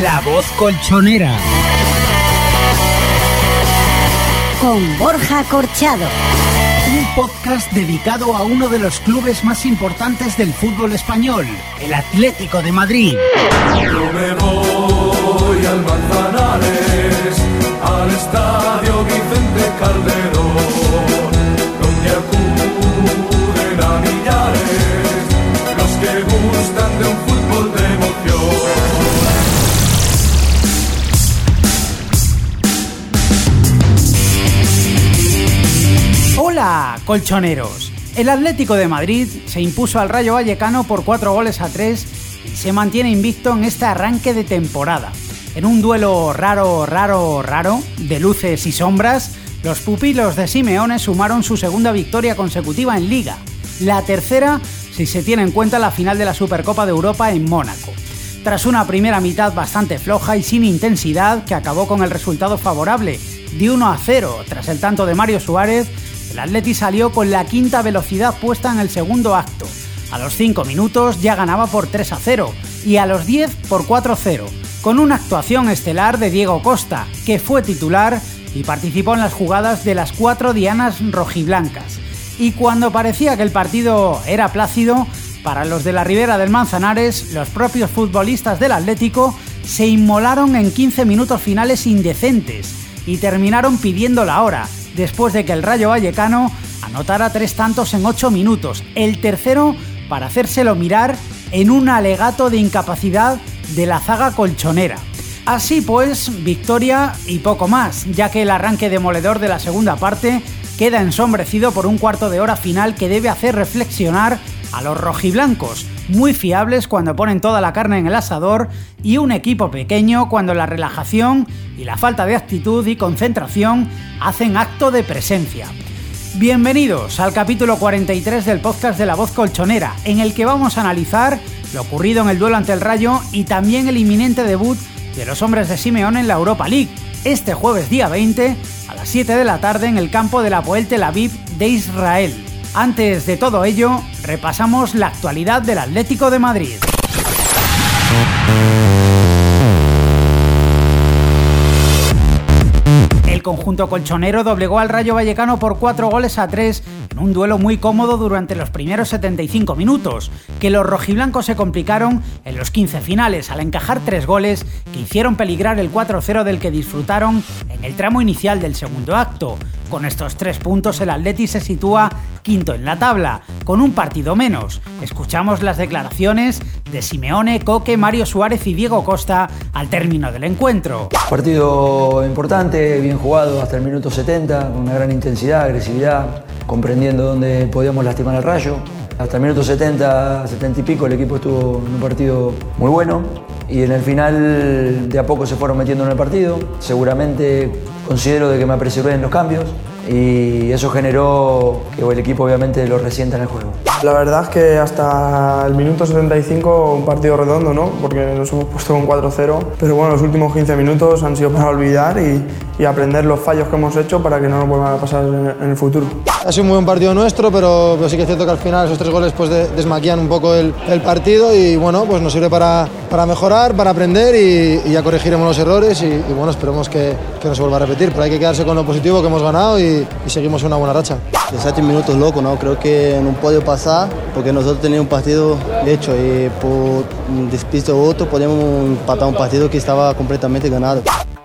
La voz colchonera. Con Borja Corchado. Podcast dedicado a uno de los clubes más importantes del fútbol español, el Atlético de Madrid. Yo me voy al Manzanares, al estadio Vicente Calderón, Hola, colchoneros. El Atlético de Madrid se impuso al Rayo Vallecano por 4 goles a 3 y se mantiene invicto en este arranque de temporada. En un duelo raro, raro, raro, de luces y sombras, los pupilos de Simeone sumaron su segunda victoria consecutiva en Liga, la tercera si se tiene en cuenta la final de la Supercopa de Europa en Mónaco. Tras una primera mitad bastante floja y sin intensidad que acabó con el resultado favorable de 1 a 0 tras el tanto de Mario Suárez, el Atleti salió con la quinta velocidad puesta en el segundo acto. A los 5 minutos ya ganaba por 3 a 0 y a los 10 por 4 a 0, con una actuación estelar de Diego Costa, que fue titular y participó en las jugadas de las cuatro dianas rojiblancas. Y cuando parecía que el partido era plácido, para los de la ribera del Manzanares, los propios futbolistas del Atlético se inmolaron en 15 minutos finales indecentes y terminaron pidiendo la hora, después de que el Rayo Vallecano anotara tres tantos en 8 minutos, el tercero para hacérselo mirar en un alegato de incapacidad de la zaga colchonera. Así pues, victoria y poco más, ya que el arranque demoledor de la segunda parte queda ensombrecido por un cuarto de hora final que debe hacer reflexionar a los rojiblancos, muy fiables cuando ponen toda la carne en el asador y un equipo pequeño cuando la relajación y la falta de actitud y concentración hacen acto de presencia. Bienvenidos al capítulo 43 del podcast de La Voz Colchonera, en el que vamos a analizar lo ocurrido en el duelo ante el Rayo y también el inminente debut de los hombres de Simeón en la Europa League, este jueves día 20 a las 7 de la tarde en el campo de la Poel Tel Aviv de Israel. Antes de todo ello, repasamos la actualidad del Atlético de Madrid. El conjunto colchonero doblegó al Rayo Vallecano por 4 goles a 3 en un duelo muy cómodo durante los primeros 75 minutos, que los rojiblancos se complicaron en los 15 finales al encajar 3 goles que hicieron peligrar el 4-0 del que disfrutaron en el tramo inicial del segundo acto. Con estos tres puntos el Atleti se sitúa quinto en la tabla, con un partido menos. Escuchamos las declaraciones de Simeone, Coque, Mario Suárez y Diego Costa al término del encuentro. Partido importante, bien jugado hasta el minuto 70, con una gran intensidad, agresividad, comprendiendo dónde podíamos lastimar al rayo. Hasta el minuto 70, 70 y pico el equipo estuvo en un partido muy bueno y en el final de a poco se fueron metiendo en el partido. Seguramente considero de que me apresuré en los cambios y eso generó que el equipo obviamente lo resienta en el juego. La verdad es que hasta el minuto 75 un partido redondo, ¿no? Porque nos hemos puesto con 4-0, pero bueno, los últimos 15 minutos han sido para olvidar y, y, aprender los fallos que hemos hecho para que no nos vuelvan a pasar en, en el futuro. Ha sido un muy buen partido nuestro, pero, pero, sí que es cierto que al final esos tres goles pues de, desmaquillan un poco el, el, partido y bueno, pues nos sirve para, para mejorar, para aprender y, y, ya corregiremos los errores y, y bueno, esperemos que, que, no se vuelva a repetir, pero hay que quedarse con lo positivo que hemos ganado y, y seguimos una buena racha. 17 minutos loco, ¿no? Creo que no puede pasar porque nosotros teníamos un partido hecho y por un despiste otro podemos empatar un partido que estaba completamente ganado.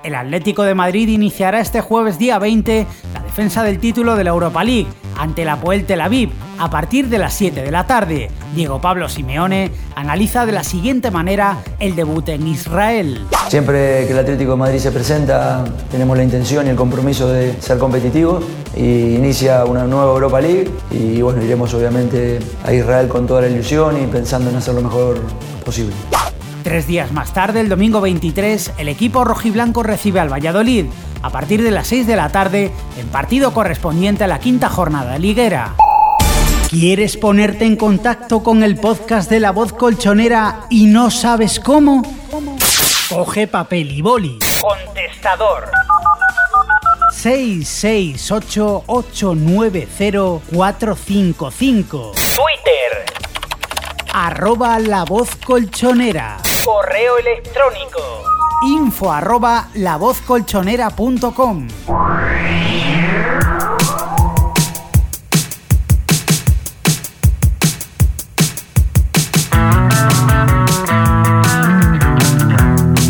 El Atlético de Madrid iniciará este jueves día 20 la defensa del título de la Europa League ante la Poel Tel Aviv a partir de las 7 de la tarde. Diego Pablo Simeone analiza de la siguiente manera el debut en Israel. Siempre que el Atlético de Madrid se presenta, tenemos la intención y el compromiso de ser competitivos y inicia una nueva Europa League y bueno, iremos obviamente a Israel con toda la ilusión y pensando en hacer lo mejor posible. Tres días más tarde, el domingo 23, el equipo rojiblanco recibe al Valladolid a partir de las 6 de la tarde en partido correspondiente a la quinta jornada liguera. ¿Quieres ponerte en contacto con el podcast de la voz colchonera y no sabes cómo? Coge papel y boli. Contestador. 668-890-455. Twitter. Arroba la voz colchonera. Correo electrónico. Info arroba.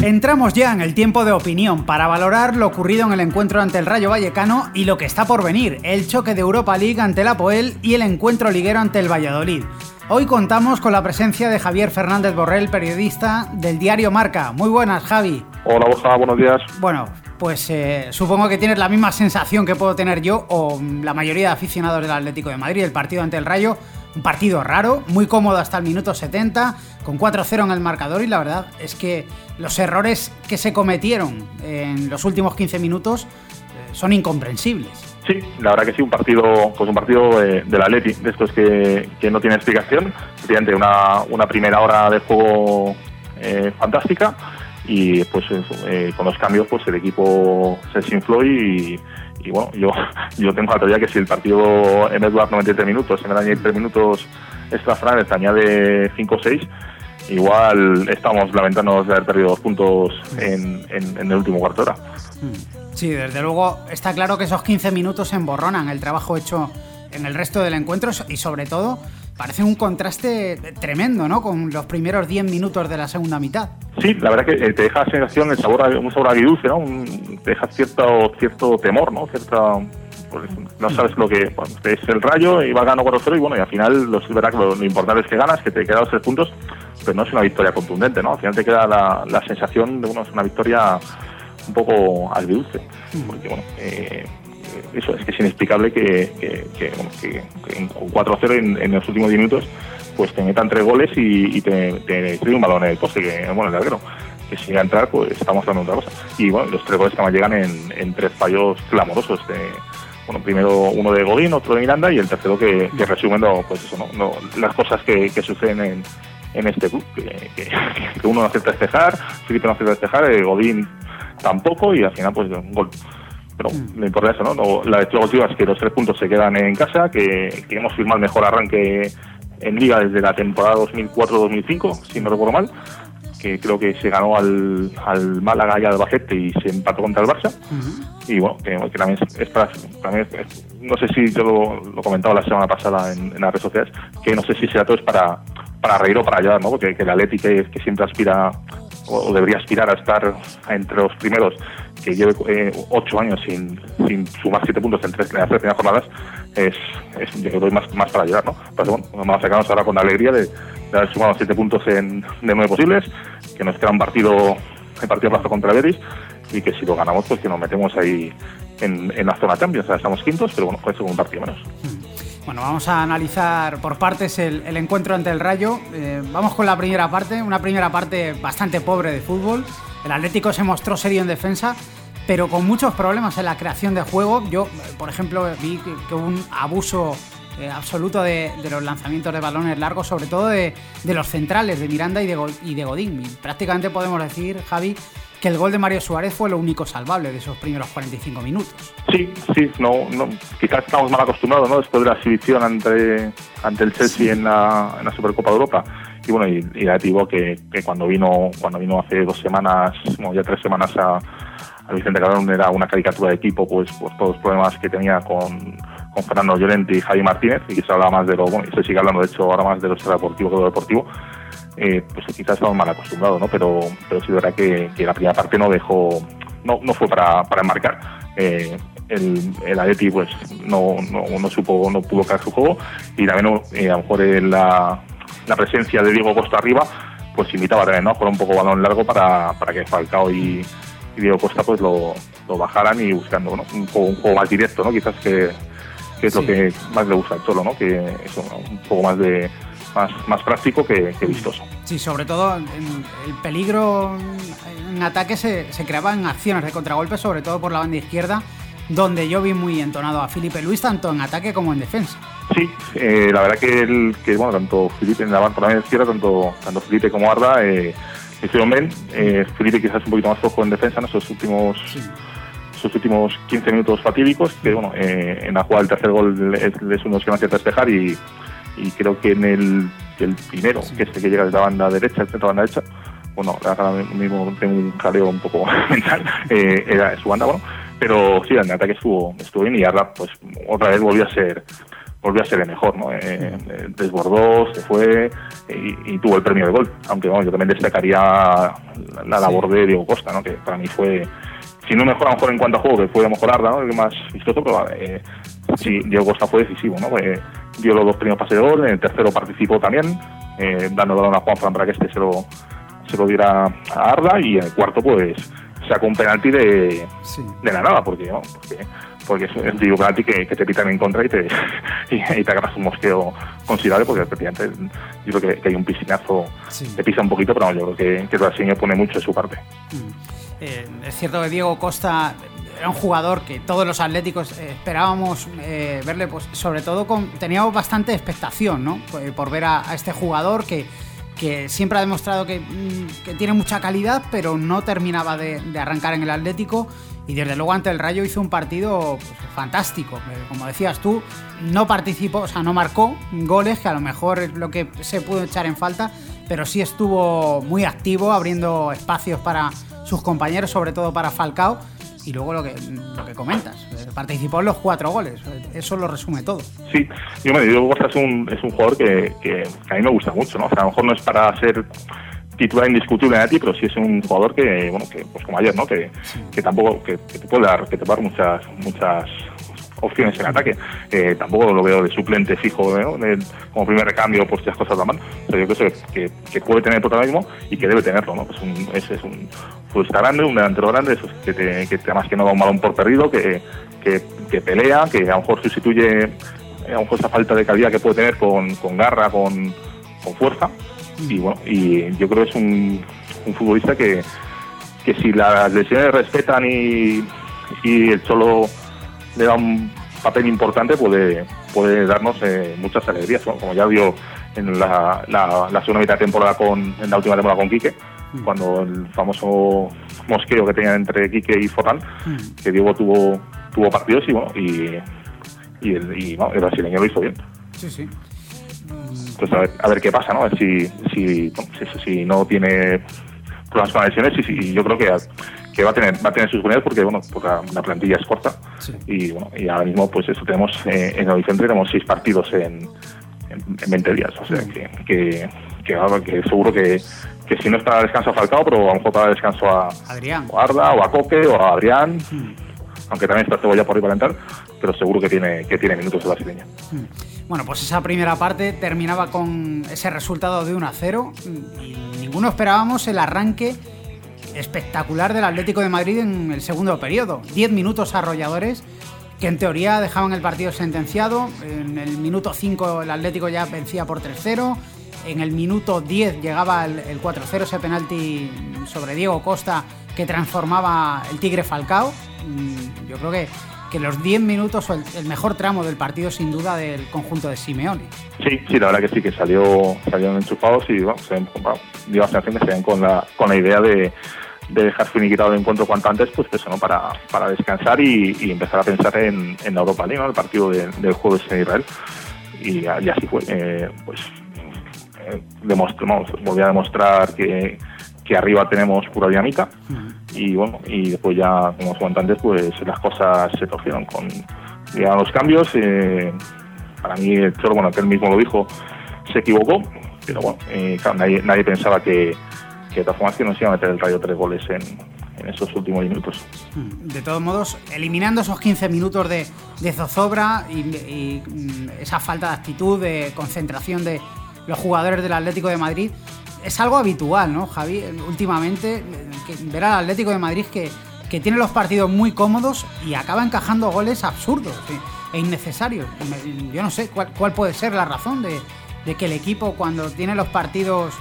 Entramos ya en el tiempo de opinión para valorar lo ocurrido en el encuentro ante el Rayo Vallecano y lo que está por venir, el choque de Europa League ante la Poel y el encuentro liguero ante el Valladolid. Hoy contamos con la presencia de Javier Fernández Borrell, periodista del diario Marca. Muy buenas, Javi. Hola, Borja, buenos días. Bueno, pues eh, supongo que tienes la misma sensación que puedo tener yo o la mayoría de aficionados del Atlético de Madrid, el partido ante el Rayo. Un partido raro, muy cómodo hasta el minuto 70, con 4-0 en el marcador y la verdad es que los errores que se cometieron en los últimos 15 minutos eh, son incomprensibles. Sí, la verdad que sí, un partido, pues un partido de, del Atleti, de estos que, que no tiene explicación. Efectivamente, una, una primera hora de juego eh, fantástica y pues eh, con los cambios pues el equipo se desinfló y, bueno, yo, yo tengo la teoría que si el partido en vez de durar 93 minutos, en vez de añadir 3 minutos extra te añade 5 o 6, igual estamos lamentándonos de haber perdido dos puntos en, en, en el último cuarto de hora. Sí, desde luego está claro que esos 15 minutos emborronan el trabajo hecho en el resto del encuentro y sobre todo parece un contraste tremendo, ¿no? Con los primeros 10 minutos de la segunda mitad. Sí, la verdad que eh, te deja la sensación, el sabor, un sabor agridulce, ¿no? Un- te deja cierto, cierto temor, ¿no? Cierta, pues, no sabes lo que bueno, es el rayo y va ganando 4-0 y bueno, y al final lo, es verdad lo, lo importante es que ganas, que te quedan los tres puntos, pero no es una victoria contundente, ¿no? Al final te queda la, la sensación de bueno, es una victoria un poco agridulce, porque bueno, eh, eso es que es inexplicable que, que, que, que- que en 4-0 en, los últimos 10 minutos pues te metan tres goles y, y te, te tire un balón en el poste, que bueno, el larguero. Que si llega a entrar, pues estamos hablando de otra cosa. Y bueno, los tres goles que más llegan en, en tres fallos clamorosos. De, bueno, primero uno de Godín, otro de Miranda y el tercero que, que resumen no, pues eso, ¿no? No, las cosas que, que suceden en, en este club. Que, que- que uno no acepta despejar, Felipe no acepta despejar, eh, Godín tampoco y al final pues un gol. Pero no importa eso, ¿no? No, La lectura es que los tres puntos se quedan en casa, que, que hemos firmado el mejor arranque en Liga desde la temporada 2004-2005, si no recuerdo mal, que creo que se ganó al, al Málaga y al Albacete y se empató contra el Barça. Y bueno, que, que también es, es para, también es- no sé si yo lo, lo comentaba la semana pasada en, en las redes sociales, que no sé si será todo es para, para reír o para llorar, ¿no? Porque que el Atleti que, que siempre aspira o, debería aspirar a estar entre los primeros, que lleve eh, ocho años sin, sumar siete puntos en, tres, en tres primeras jornadas, es, es más, para llorar, ¿no? Pero bueno, vamos a sacarnos ahora con la alegría de, de haber sumado siete puntos en, de nueve posibles, que nos queda un partido, el partido plazo contra y que si lo ganamos, pues que nos metemos ahí en, en la zona Champions, o sea, estamos quintos, pero bueno, con un partido menos. Bueno, vamos a analizar por partes el, encuentro ante el Rayo. Eh, vamos con la primera parte, una primera parte bastante pobre de fútbol. El Atlético se mostró serio en defensa, pero con muchos problemas en la creación de juego. Yo, por ejemplo, vi que, que un abuso eh, absoluto de, los lanzamientos de balones largos, sobre todo de, de los centrales, de Miranda y de, y de Godín. Prácticamente podemos decir, Javi, que el gol de Mario Suárez fue lo único salvable de esos primeros 45 minutos. Sí, sí, no, no, quizás estamos mal acostumbrados, ¿no? Después de la exhibición ante, ante el Chelsea en, la, en la Supercopa de Europa. Y bueno, y, y digo que, que cuando vino cuando vino hace dos semanas, bueno, ya tres semanas a, a Vicente Calderón era una caricatura de equipo, pues por todos los problemas que tenía con, con Fernando Llorente y Javi Martínez, y que se habla más de lo, bueno, y se sigue hablando de hecho ahora más de lo extradeportivo que de lo deportivo, eh, pues quizás estamos mal acostumbrados, ¿no? Pero, pero sí verdad que, que la primera parte no dejó, no, no fue para, para enmarcar. Eh, el, el Atleti pues no, no, no supo, no pudo caer su juego y también eh, a lo mejor eh, la, la presencia de Diego Costa arriba pues invitaba también ¿no? a jugar un poco balón largo para, para que Falcao y, y Diego Costa pues lo, lo bajaran y buscando ¿no? un, juego, un juego más directo, ¿no? quizás que, que es lo que más le gusta al Cholo, ¿no? que es un, un poco más de más, más práctico que, que vistoso. Sí, sobre todo el peligro en ataque se, se creaba en acciones de contragolpe, sobre todo por la banda izquierda, donde yo vi muy entonado a Felipe Luis, tanto en ataque como en defensa. Sí, eh, la verdad que, el, que bueno, tanto Felipe en la banda izquierda, tanto, tanto Felipe como Arda, eh, hicieron bien. Eh, Felipe quizás un poquito más flojo en defensa en esos últimos esos últimos 15 minutos fatídicos, que bueno, eh, en la jugada del tercer gol es, es uno que más hace despejar y, y creo que en el, el primero, que es el que llega desde la banda derecha, el centro de la banda derecha, bueno, ahora mismo tengo un jaleo un poco mental, eh, era su banda, bueno, pero sí, en ataque estuvo, estuvo bien y Arda, pues otra vez volvió a ser volvió a ser el mejor, ¿no? Eh, eh, desbordó, se fue y, y tuvo el premio de gol. Aunque bueno, yo también destacaría la, la labor de Diego Costa, ¿no? Que para mí fue, si no mejor a lo mejor en cuanto a juego, que fue mejorar, ¿no? El más vistoso, pero eh, sí, Diego Costa fue decisivo, ¿no? Dio los dos primeros pases de gol, en el tercero participó también, eh, dando balón a Juan Fran para que este se lo, se lo diera a Arda y en el cuarto pues sacó un penalti de, de la nada, porque, ¿no? porque, porque es un tío penalti que, que te pitan en contra y te, y, y te agarras un mosqueo considerable, porque efectivamente yo creo que, que hay un piscinazo, te pisa un poquito, pero no, yo creo que, que el brasileño pone mucho de su parte. Eh, es cierto que Diego Costa era un jugador que todos los atléticos eh, esperábamos eh, verle, pues sobre todo con, teníamos bastante expectación, ¿no? Por, ver a, este jugador que, que siempre ha demostrado que, mm, que tiene mucha calidad, pero no terminaba de, arrancar en el Atlético. Y desde luego ante el Rayo hizo un partido pues, fantástico. Como decías tú, no participó, o sea, no marcó goles, que a lo mejor es lo que se pudo echar en falta, pero sí estuvo muy activo, abriendo espacios para sus compañeros, sobre todo para Falcao. Y luego lo que, lo que comentas, eh, participó en los cuatro goles. Eso lo resume todo. Sí, yo me digo, Costa es un, es un jugador que, que a mí me gusta mucho, ¿no? O sea, a lo mejor no es para ser titular indiscutible en ti, pero sí es un jugador que, bueno, que pues como ayer, ¿no? Que, que tampoco, que, que te puede dar, que te puede dar muchas, muchas opciones en ataque. Eh, tampoco lo veo de suplente fijo, ¿no? De- como primer recambio, pues si las cosas van mal. O sea, yo creo que, que, puede tener protagonismo y que debe tenerlo, ¿no? Es un, es, un futbolista grande, un delantero grande, que, te, que además que no da un balón por perdido, que, que, pelea, que a lo mejor sustituye eh, a lo mejor esa falta de calidad que puede tener con, con garra, con, con fuerza. Y bueno, y yo creo que es un, un futbolista que, que si las lesiones respetan y, y el Cholo le da un papel importante, puede, puede darnos eh, muchas alegrías, ¿no? como ya vio en la, la, la segunda mitad de temporada con, en la última temporada con Quique, cuando el famoso mosqueo que tenían entre Quique y Forán, que Diego tuvo, tuvo partidos y bueno, y, y, el, y, bueno, el brasileño lo hizo bien. Sí, sí. Pues a ver, a ver qué pasa, ¿no? A ver si, si, bueno, si, si no tiene problemas con las lesiones y, si- y yo creo que, que va a tener va a tener sus oportunidades porque bueno porque la, la plantilla es corta y bueno y ahora mismo pues eso tenemos eh, en el Vicente tenemos seis partidos en, en, en 20 días o sea que, que, que, ahora que seguro que, que si no es para descanso a Falcao pero a lo mejor para descanso a, Adrián. o a Arda o a Coque o a Adrián aunque también está Cebolla por ahí para entrar pero seguro que tiene que tiene minutos de brasileño. Bueno, pues esa primera parte terminaba con ese resultado de 1 a 0 y ninguno esperábamos el arranque espectacular del Atlético de Madrid en el segundo periodo. 10 minutos arrolladores que en teoría dejaban el partido sentenciado. En el minuto 5 el Atlético ya vencía por 3-0. En el minuto 10 llegaba el, el 4-0, ese penalti sobre Diego Costa que transformaba el Tigre Falcao. Mm, Yo creo que, que los 10 minutos o el, mejor tramo del partido sin duda del conjunto de Simeone. Sí, sí, la verdad que sí, que salió, salieron enchufados y bueno, se bueno, dio la sensación que se con la, con la idea de, de dejar finiquitado el encuentro cuanto antes, pues eso, ¿no? Para, para descansar y, y empezar a pensar en, en la Europa League, ¿no? El partido de- del jueves en Israel. Y, y así fue. Eh, pues eh, demostramos, volví a demostrar que, que arriba tenemos pura dinámica y bueno, y después ya, como os comenté antes, pues las cosas se torcieron con llegaron los cambios. eh, para mí, el Cholo, bueno, que él mismo lo dijo, se equivocó, pero bueno, eh, claro, nadie, nadie pensaba que, que de todas formas que nos iba a meter el Rayo tres goles en, en esos últimos minutos. Mm, de todos modos, eliminando esos 15 minutos de, zozobra y, mm, esa falta de actitud, de concentración de los jugadores del Atlético de Madrid, es algo habitual, ¿no, Javi? Últimamente, ver al Atlético de Madrid que, tiene los partidos muy cómodos y acaba encajando goles absurdos e innecesarios. Yo no sé cuál, puede ser la razón de, de que el equipo cuando tiene los partidos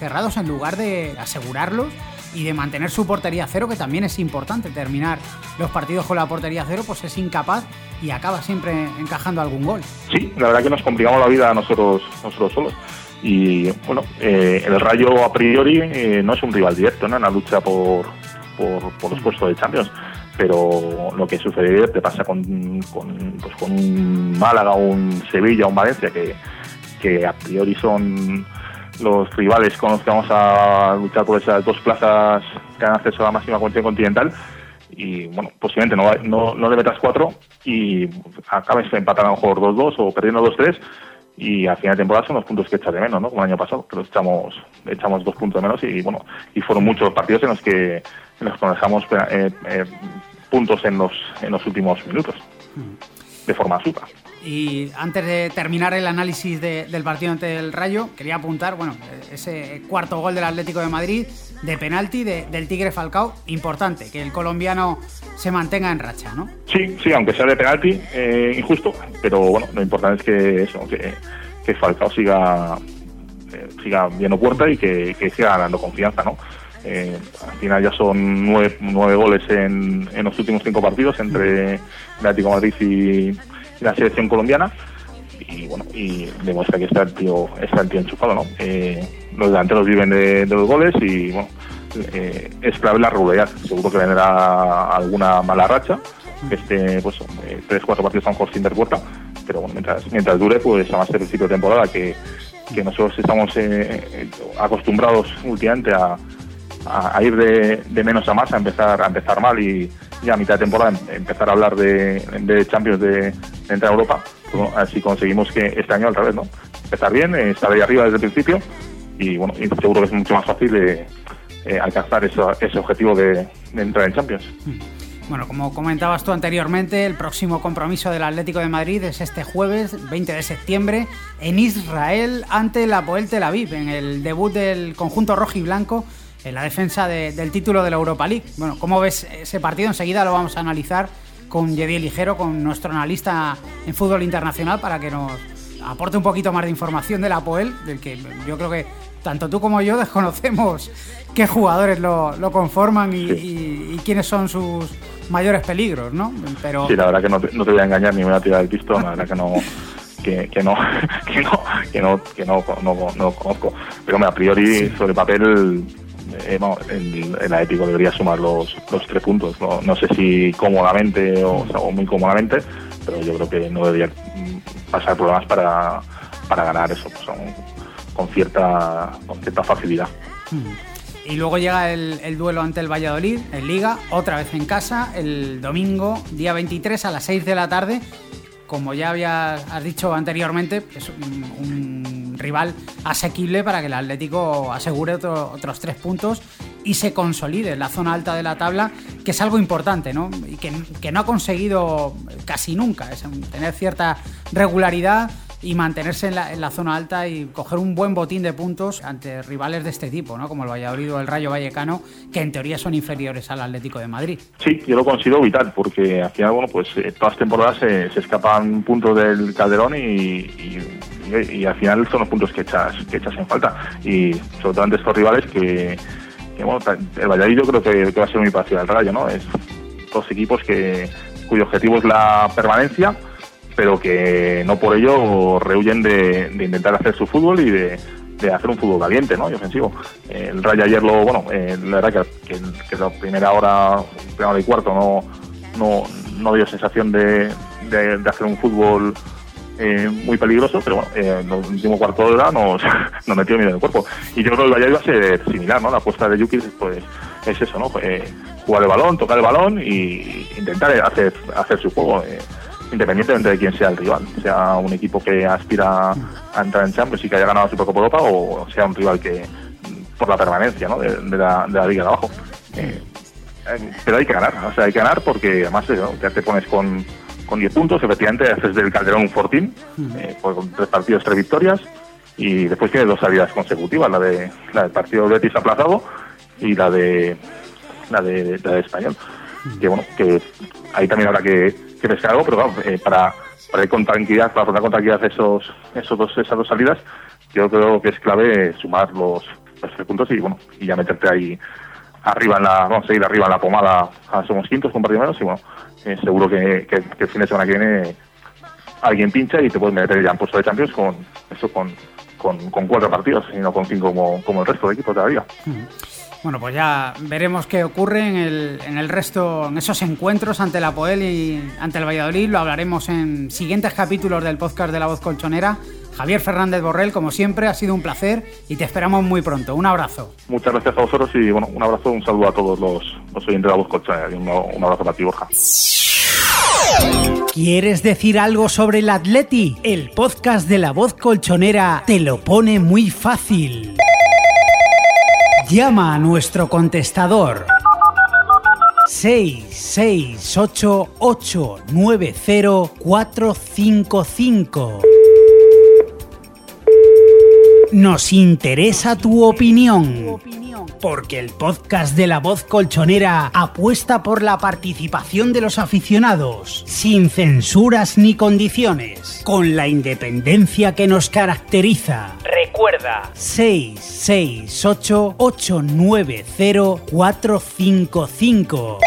cerrados, en lugar de asegurarlos, y de mantener su portería cero, que también es importante terminar los partidos con la portería cero, pues es incapaz y acaba siempre encajando algún gol. Sí, la verdad que nos complicamos la vida nosotros, nosotros solos. Y bueno, eh, el Rayo a priori eh, no es un rival directo ¿no? en la lucha por, por, los puestos de Champions pero lo que sucede te pasa con, con, pues un Málaga, un Sevilla, un Valencia, que a priori son los rivales con los que vamos a luchar por esas dos plazas que han acceso a la máxima cuestión continental y bueno, posiblemente no, no, no le metas cuatro y acabes empatando a lo mejor 2-2 o perdiendo 2-3 y al final de temporada son los puntos que echas de menos, ¿no? Como el año pasado, que los echamos, echamos dos puntos de menos y bueno, y fueron muchos partidos en los que, nos dejamos eh, eh, puntos en los, en los últimos minutos, de forma absurda. Y antes de terminar el análisis del partido ante el Rayo, quería apuntar, bueno, ese cuarto gol del Atlético de Madrid de penalti del Tigre Falcao, importante, que el colombiano se mantenga en racha, ¿no? Sí, sí, aunque sea de penalti, eh, injusto, pero bueno, lo importante es que eso, que, que Falcao siga eh, siga viendo puerta y que, siga ganando confianza, ¿no? Eh, al final ya son nueve, goles en, en, los últimos cinco partidos entre Atlético de Madrid y la selección colombiana. Y bueno y demuestra que está el tío está el tío enchufado no eh, los delanteros viven de, los goles y bueno eh, es clave la regularidad. Seguro que vendrá alguna mala racha este pues eh, tres cuatro partidos a lo mejor sin dar pero bueno mientras mientras dure pues a ser el ciclo de temporada que, que nosotros estamos acostumbrados últimamente a, a, ir de, de, menos a más a empezar a empezar mal y ya a mitad de temporada em, empezar a hablar de, de Champions de, de entrar a Europa, pues así conseguimos que este año al revés, ¿no? Empezar bien, eh, estar ahí arriba desde el principio y bueno, y seguro que es mucho más fácil de eh, alcanzar ese objetivo de, entrar en Champions. Bueno, como comentabas tú anteriormente, el próximo compromiso del Atlético de Madrid es este jueves 20 de septiembre en Israel ante la Poel Tel Aviv, en el debut del conjunto rojo y blanco en la defensa del título de la Europa League. Bueno, ¿cómo ves ese partido? Enseguida lo vamos a analizar con Yediel Ligero, con nuestro analista en fútbol internacional, para que nos aporte un poquito más de información del Apoel, del que yo creo que tanto tú como yo desconocemos qué jugadores lo, conforman y, quiénes son sus mayores peligros, ¿no? Pero... Sí, la verdad que no te, no te voy a engañar ni me voy a tirar el pistón, la verdad que no... Que, que, no que no que no que no, no, no conozco pero a priori sobre papel eh, el, el, Atlético debería sumar los, tres puntos. No, sé si cómodamente o, muy cómodamente, pero yo creo que no debería pasar problemas para, para ganar eso pues, con, cierta, con cierta facilidad. Y luego llega el, el, duelo ante el Valladolid en Liga, otra vez en casa, el domingo, día 23 a las 6 de la tarde. Como ya habías dicho anteriormente, es un rival asequible para que el Atlético asegure otros tres puntos y se consolide en la zona alta de la tabla, que es algo importante, ¿no? Y que, no ha conseguido casi nunca, es tener cierta regularidad y mantenerse en la, zona alta y coger un buen botín de puntos ante rivales de este tipo, ¿no? como el Valladolid o el Rayo Vallecano, que en teoría son inferiores al Atlético de Madrid. Sí, yo lo considero vital, porque al final, bueno, pues eh, todas las temporadas se, escapan puntos del Calderón y, y, al final son los puntos que echas, que echas en falta. Y sobre todo ante estos rivales que, bueno, el Valladolid yo creo que, va a ser muy parecido al Rayo, ¿no? Es dos equipos que cuyo objetivo es la permanencia pero que no por ello rehuyen de, intentar hacer su fútbol y de, hacer un fútbol valiente ¿no? y ofensivo. El Rayo ayer lo, bueno, eh, la verdad que, que, la primera hora, primera hora y cuarto no, no, no dio sensación de, hacer un fútbol eh, muy peligroso, pero bueno, eh, en el último cuarto de hora nos, metió miedo en el cuerpo. Y yo creo que el Valladolid va a ser similar, ¿no? La apuesta de Yuki pues, es eso, ¿no? jugar el balón, tocar el balón y intentar hacer, hacer su juego independientemente de quién sea el rival, sea un equipo que aspira a entrar en Champions y que haya ganado su Supercopa Europa o sea un rival que por la permanencia ¿no? de, la, de la liga de abajo. Eh, eh, pero hay que ganar, o sea, hay que ganar porque además eh, ¿no? ya te pones con, con 10 puntos, efectivamente haces del Calderón un fortín, eh, con tres partidos, tres victorias, y después tienes dos salidas consecutivas, la de la del partido de Betis aplazado y la de la de, la de Español. Que bueno, que ahí también habrá que, que pescar algo, pero claro, eh, para, para ir con tranquilidad, para afrontar con tranquilidad esos, esos dos, esas dos salidas, yo creo que es clave sumar los, tres puntos y bueno, y ya meterte ahí arriba en la, vamos a ir arriba en la pomada, a somos quintos con partido menos y bueno, eh, seguro que, que, el fin de semana que viene alguien pincha y te puedes meter ya en puesto de Champions con eso con, con, cuatro partidos y no con cinco como, como el resto de equipos liga. Bueno, pues ya veremos qué ocurre en el, en el resto, en esos encuentros ante la Poel y ante el Valladolid. Lo hablaremos en siguientes capítulos del podcast de La Voz Colchonera. Javier Fernández Borrell, como siempre, ha sido un placer y te esperamos muy pronto. Un abrazo. Muchas gracias a vosotros y bueno, un abrazo, un saludo a todos los, los oyentes de la voz colchonera y un, un abrazo para ti, Borja. ¿Quieres decir algo sobre el Atleti? El podcast de La Voz Colchonera te lo pone muy fácil. Llama a nuestro contestador 668890455. Nos interesa tu opinión. Porque el podcast de la voz colchonera apuesta por la participación de los aficionados, sin censuras ni condiciones, con la independencia que nos caracteriza. Recuerda 668-890-455.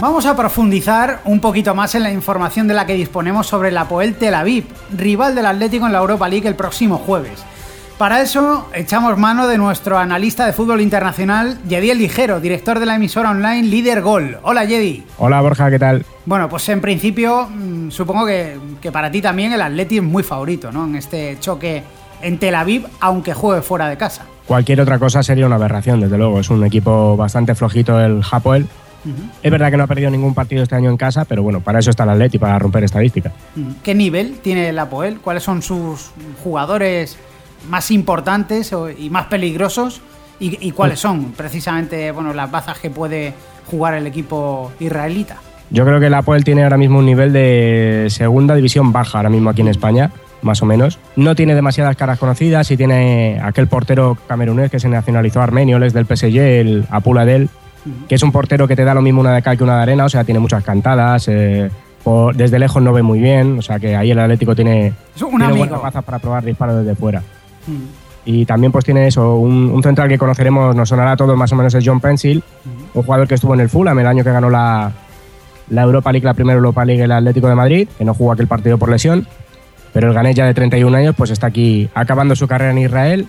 Vamos a profundizar un poquito más en la información de la que disponemos sobre la Poel Tel Aviv, rival del Atlético en la Europa League el próximo jueves. Para eso echamos mano de nuestro analista de fútbol internacional, Yediel Ligero, director de la emisora online Líder Gol. Hola Yedi. Hola Borja, ¿qué tal? Bueno, pues en principio mmm, supongo que, que, para ti también el Atleti es muy favorito, ¿no? En este choque en Tel Aviv, aunque juegue fuera de casa. Cualquier otra cosa sería una aberración, desde luego. Es un equipo bastante flojito el Hapoel. Uh -huh. Es verdad que no ha perdido ningún partido este año en casa, pero bueno, para eso está el Atleti, para romper estadísticas. -huh. ¿Qué nivel tiene el Apoel? ¿Cuáles son sus jugadores más importantes y más peligrosos? ¿Y, y cuáles son precisamente bueno, las bazas que puede jugar el equipo israelita? Yo creo que el Apoel tiene ahora mismo un nivel de segunda división baja, ahora mismo aquí en España, más o menos. No tiene demasiadas caras conocidas y tiene aquel portero camerunés que se nacionalizó armenio, es del PSG, el Apula del que es un portero que te da lo mismo una de cal que una de arena, o sea, tiene muchas cantadas, eh, por, desde lejos no ve muy bien, o sea que ahí el Atlético tiene, tiene buenas bazas para probar disparos desde fuera. Mm. Y también pues tiene eso, un, un, central que conoceremos, nos sonará a todos más o menos es John Pencil, mm. un jugador que estuvo en el Fulham el año que ganó la, la Europa League, la primera Europa League el Atlético de Madrid, que no jugó aquel partido por lesión, pero el ganés ya de 31 años pues está aquí acabando su carrera en Israel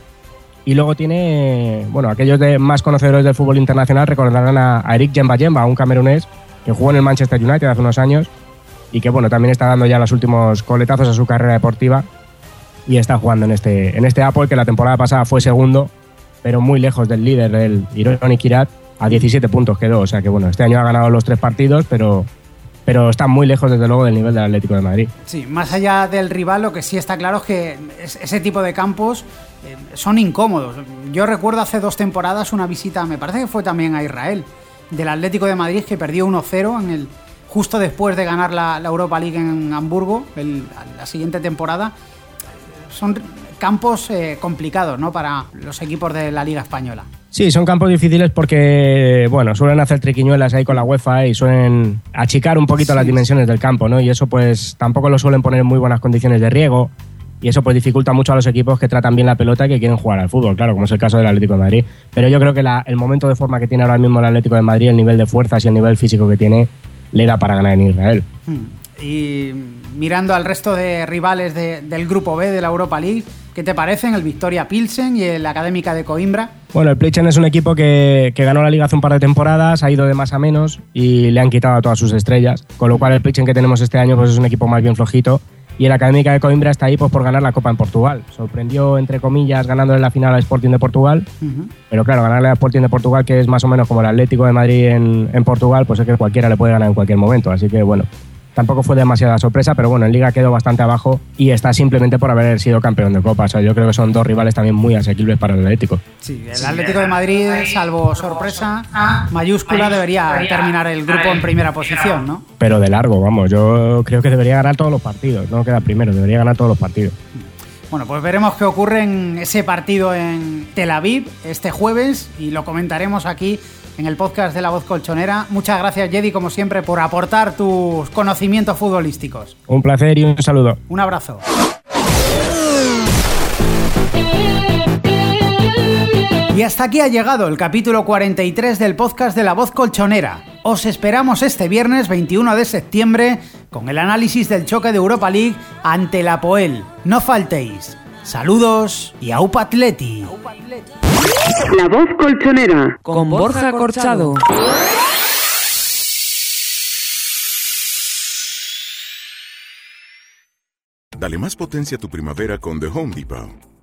y luego tiene, bueno, aquellos de más conocedores del fútbol internacional recordarán a, a Eric Jemba Jemba, un camerunés que jugó en el Manchester United hace unos años y que, bueno, también está dando ya los últimos coletazos a su carrera deportiva y está jugando en este, en este Apple que la temporada pasada fue segundo, pero muy lejos del líder, el Ironi Kirat, a 17 puntos quedó. O sea que, bueno, este año ha ganado los tres partidos, pero pero está muy lejos desde luego del nivel del Atlético de Madrid. Sí, más allá del rival, lo que sí está claro es que ese tipo de campos eh, son incómodos. Yo recuerdo hace dos temporadas una visita, me parece que fue también a Israel, del Atlético de Madrid que perdió 1-0 en el justo después de ganar la, la Europa League en Hamburgo, el, la siguiente temporada. Son campos eh, complicados ¿no? para los equipos de la Liga Española. Sí, son campos difíciles porque, bueno, suelen hacer triquiñuelas ahí con la UEFA y suelen achicar un poquito sí. las dimensiones del campo, ¿no? Y eso pues tampoco lo suelen poner en muy buenas condiciones de riego y eso pues dificulta mucho a los equipos que tratan bien la pelota y que quieren jugar al fútbol, claro, como es el caso del Atlético de Madrid. Pero yo creo que la, el momento de forma que tiene ahora mismo el Atlético de Madrid, el nivel de fuerzas y el nivel físico que tiene, le da para ganar en Israel. Hmm. Y mirando al resto de rivales de, del grupo B de la Europa League, ¿qué te parecen el Victoria Pilsen y el Académica de Coimbra? Bueno, el Pilsen es un equipo que, que, ganó la liga hace un par de temporadas, ha ido de más a menos y le han quitado a todas sus estrellas, con lo cual el Pilsen que tenemos este año pues es un equipo más bien flojito y el Académica de Coimbra está ahí pues, por ganar la Copa en Portugal. Sorprendió, entre comillas, ganándole la final al Sporting de Portugal, pero claro, ganarle al Sporting de Portugal, que es más o menos como el Atlético de Madrid en, en Portugal, pues es que cualquiera le puede ganar en cualquier momento. Así que bueno, tampoco fue demasiada sorpresa, pero bueno, en Liga quedó bastante abajo y está simplemente por haber sido campeón de Copa. O sea, yo creo que son dos rivales también muy asequibles para el Atlético. Sí, el Atlético de Madrid, salvo sorpresa mayúscula, debería terminar el grupo en primera posición, ¿no? Pero de largo, vamos, yo creo que debería ganar todos los partidos, no queda primero, debería ganar todos los partidos. Bueno, pues veremos qué ocurre en ese partido en Tel Aviv este jueves y lo comentaremos aquí en el podcast de La Voz Colchonera. Muchas gracias, Jedi, como siempre, por aportar tus conocimientos futbolísticos. Un placer y un saludo. Un abrazo. Y hasta aquí ha llegado el capítulo 43 del podcast de La Voz Colchonera. Os esperamos este viernes 21 de septiembre con el análisis del choque de Europa League ante la Poel. No faltéis. Saludos y Aupa Atleti. La voz colchonera. Con Borja Corchado. Dale más potencia a tu primavera con The Home Depot.